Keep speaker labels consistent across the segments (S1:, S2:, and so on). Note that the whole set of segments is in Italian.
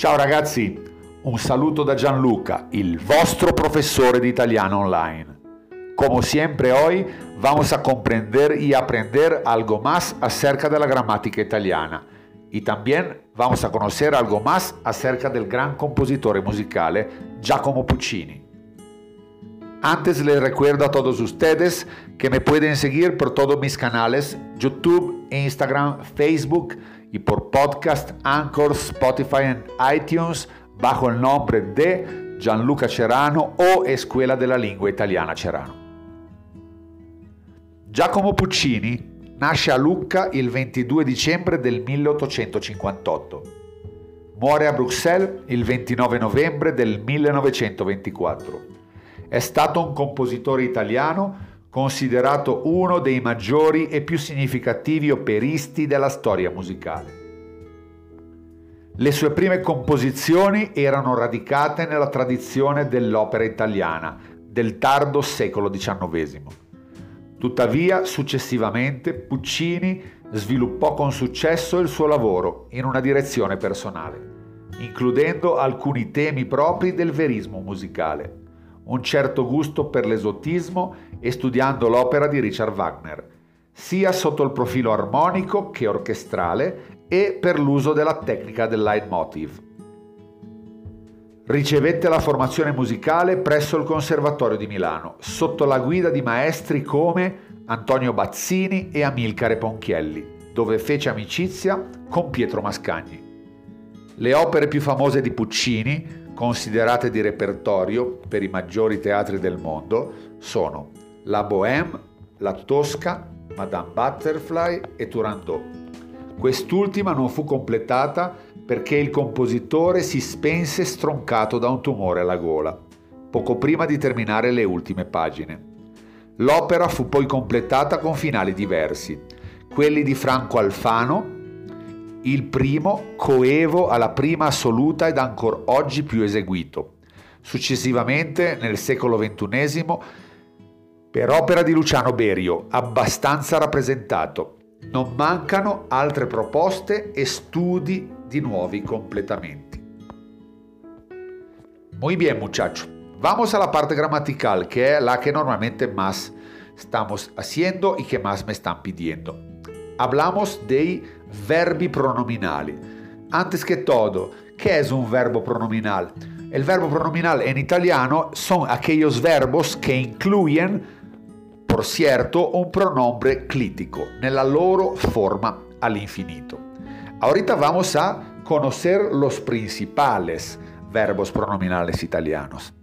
S1: Ciao ragazzi, un saluto da Gianluca, il vostro profesor de italiano online. Como siempre hoy vamos a comprender y aprender algo más acerca de la gramática italiana y también vamos a conocer algo más acerca del gran compositor musical Giacomo Puccini. Antes les recuerdo a todos ustedes que me pueden seguir por todos mis canales YouTube, Instagram, Facebook y por podcast Anchor, Spotify y iTunes bajo el nombre de Gianluca Cerano o Escuela della Lingua Italiana Cerano. Giacomo Puccini nasce a Lucca il 22 dicembre del 1858. Muore a Bruxelles il 29 novembre del 1924. È stato un compositore italiano considerato uno dei maggiori e più significativi operisti della storia musicale. Le sue prime composizioni erano radicate nella tradizione dell'opera italiana del tardo secolo XIX. Tuttavia, successivamente, Puccini sviluppò con successo il suo lavoro in una direzione personale, includendo alcuni temi propri del verismo musicale, un certo gusto per l'esotismo e studiando l'opera di Richard Wagner, sia sotto il profilo armonico che orchestrale e per l'uso della tecnica del leitmotiv. Ricevette la formazione musicale presso il Conservatorio di Milano, sotto la guida di maestri come Antonio Bazzini e Amilcare Ponchielli, dove fece amicizia con Pietro Mascagni. Le opere più famose di Puccini, considerate di repertorio per i maggiori teatri del mondo, sono La Bohème, La Tosca, Madame Butterfly e Turandot. Quest'ultima non fu completata perché il compositore si spense stroncato da un tumore alla gola, poco prima di terminare le ultime pagine. L'opera fu poi completata con finali diversi, quelli di Franco Alfano, il primo coevo alla prima assoluta ed ancora oggi più eseguito. Successivamente, nel secolo XXI, per opera di Luciano Berio, abbastanza rappresentato, non mancano altre proposte e studi di nuovi completamenti. Muy bien, muchacho. Vamos a la parte gramatical, que es la que normalmente más estamos haciendo y que más me están pidiendo. Hablamos de verbi pronominali. Antes que todo, ¿qué es un verbo pronominal? El verbo pronominal en italiano son aquellos verbos que incluyen por cierto, un pronombre clítico nella loro forma all'infinito. Ahorita vamos a conocer los principales verbos pronominales italianos.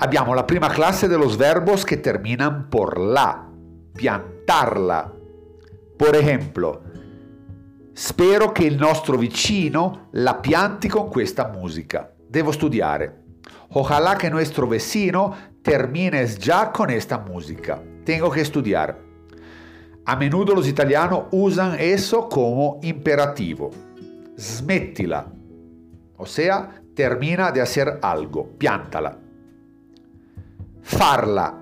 S1: Abbiamo la prima classe de los verbos que terminan por la, piantarla. Por ejemplo, spero che il nostro vicino la pianti con questa musica. Devo studiare. Ojalá que nuestro vecino termines ya con esta música. Tengo que estudiar. A menudo los italianos usan eso como imperativo. Smettila. O sea, termina de hacer algo, piantala. Farla.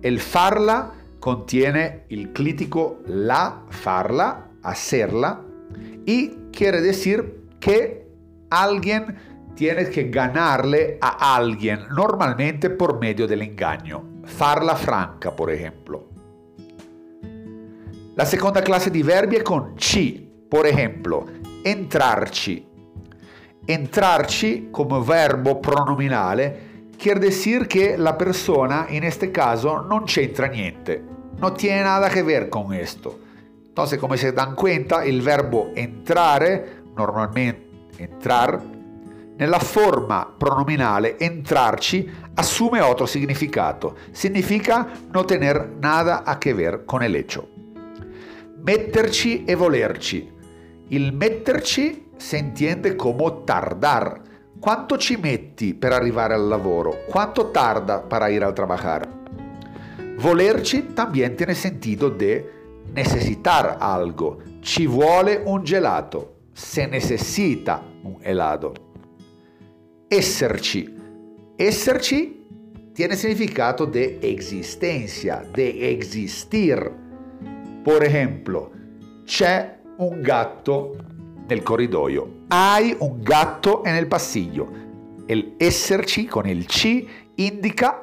S1: El farla contiene el clítico la, farla, hacerla, y quiere decir que alguien tienes que ganarle a alguien, normalmente por medio del engaño. Farla franca, por ejemplo. La seconda clase di verbi è con ci, por ejemplo, entrarci. Entrarci come verbo pronominale quiere decir que la persona en este caso non c'entra niente, no tiene nada que ver con esto. Entonces, come se dan cuenta, il verbo entrare, normalmente entrar, nella forma pronominale entrarci assume otro significato. Significa no tener nada a che ver con el hecho. Metterci e volerci. Il metterci si entiende come tardar. Quanto ci metti per arrivare al lavoro? Quanto tarda para ir al trabajar? Volerci también tiene sentido de necesitar algo. Ci vuole un gelato. Se necesita un helado esserci. Esserci tiene significado de existencia, de existir. Por ejemplo, c'è un gatto nel corridoio. Hai un gatto en el pasillo. El esserci con il C indica,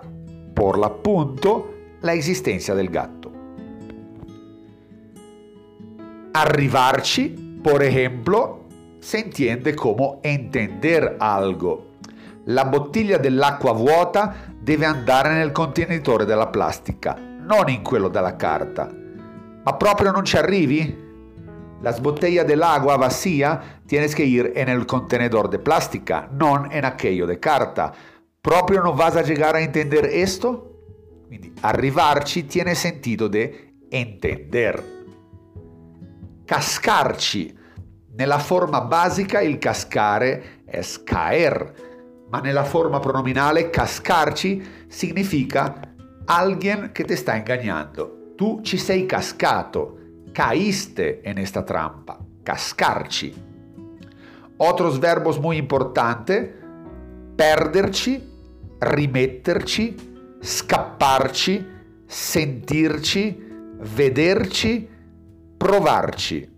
S1: por l'appunto, la esistenza del gatto. Arrivarci, por ejemplo, se entiende como entender algo. La bottiglia dell'acqua vuota deve andare nel contenitore della plastica, non in quello della carta. Ma proprio non ci arrivi? La botella dell'agua vacía tienes que ir en el contenedor de plástica, non en aquello de carta. ¿Proprio non vas a llegar a entender esto? Quindi arrivarci tiene sentito de entender. Cascarci. Nella forma basica il cascare è caer, ma nella forma pronominale cascarci significa alguien che ti sta ingannando. Tu ci sei cascato caíste en esta trampa, cascarci. Otros verbos muy importantes, perderci, rimetterci, scapparci, sentirci, vederci, provarci.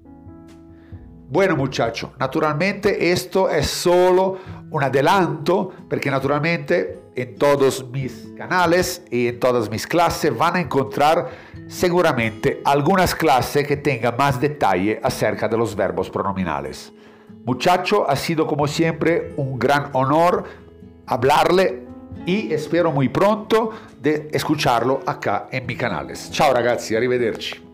S1: Bueno muchacho, naturalmente esto es solo un adelanto porque naturalmente en todos mis canales y en todas mis clases van a encontrar seguramente algunas clases que tengan más detalle acerca de los verbos pronominales. Muchacho, ha sido como siempre un gran honor hablarle y espero muy pronto de escucharlo acá en mi canales. Ciao ragazzi, arrivederci.